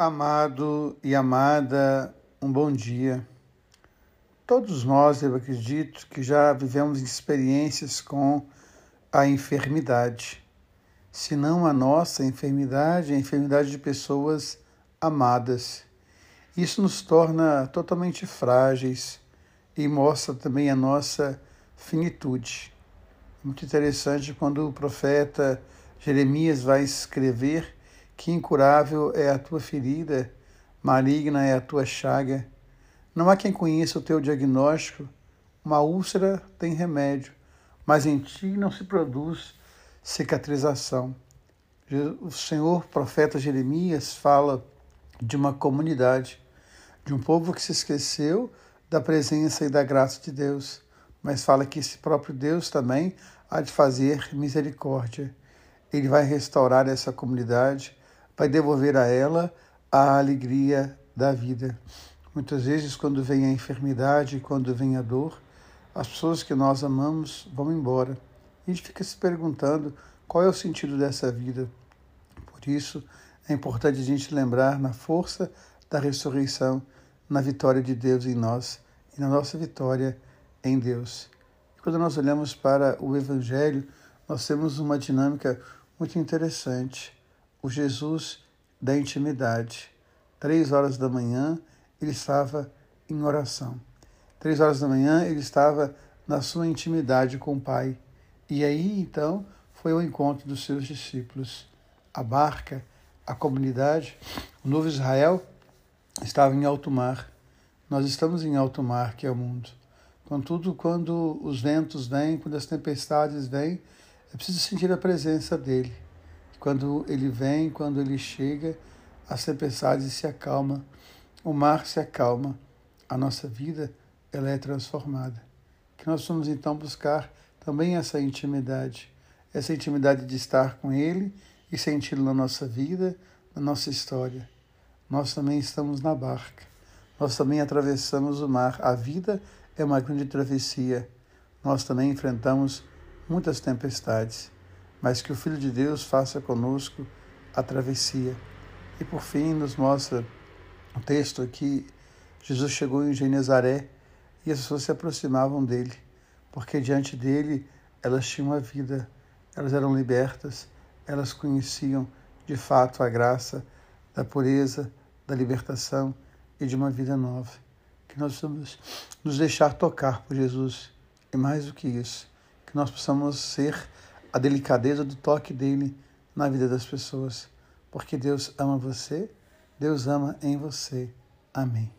Amado e amada, um bom dia. Todos nós, eu acredito, que já vivemos experiências com a enfermidade. Se não a nossa enfermidade, a enfermidade de pessoas amadas. Isso nos torna totalmente frágeis e mostra também a nossa finitude. Muito interessante quando o profeta Jeremias vai escrever que incurável é a tua ferida, maligna é a tua chaga. Não há quem conheça o teu diagnóstico. Uma úlcera tem remédio, mas em ti não se produz cicatrização. O Senhor, profeta Jeremias, fala de uma comunidade, de um povo que se esqueceu da presença e da graça de Deus, mas fala que esse próprio Deus também há de fazer misericórdia. Ele vai restaurar essa comunidade, vai devolver a ela a alegria da vida. Muitas vezes, quando vem a enfermidade, quando vem a dor, as pessoas que nós amamos vão embora. E a gente fica se perguntando qual é o sentido dessa vida. Por isso, é importante a gente lembrar na força da ressurreição, na vitória de Deus em nós e na nossa vitória em Deus. E quando nós olhamos para o Evangelho, nós temos uma dinâmica muito interessante o Jesus da intimidade. Três horas da manhã ele estava em oração. Três horas da manhã ele estava na sua intimidade com o Pai. E aí então foi o encontro dos seus discípulos. A barca, a comunidade, o novo Israel estava em alto mar. Nós estamos em alto mar, que é o mundo. Contudo, quando os ventos vêm, quando as tempestades vêm, é preciso sentir a presença dele. Quando ele vem, quando ele chega, as tempestades se acalma, o mar se acalma, a nossa vida ela é transformada. Que nós vamos então buscar também essa intimidade, essa intimidade de estar com ele e senti-lo na nossa vida, na nossa história. Nós também estamos na barca. Nós também atravessamos o mar. A vida é uma grande travessia. Nós também enfrentamos muitas tempestades mas que o Filho de Deus faça conosco a travessia. E por fim, nos mostra o texto aqui: Jesus chegou em Genezaré e as pessoas se aproximavam dele, porque diante dele elas tinham a vida, elas eram libertas, elas conheciam de fato a graça da pureza, da libertação e de uma vida nova. Que nós possamos nos deixar tocar por Jesus e mais do que isso, que nós possamos ser a delicadeza do toque dele na vida das pessoas, porque Deus ama você, Deus ama em você. Amém.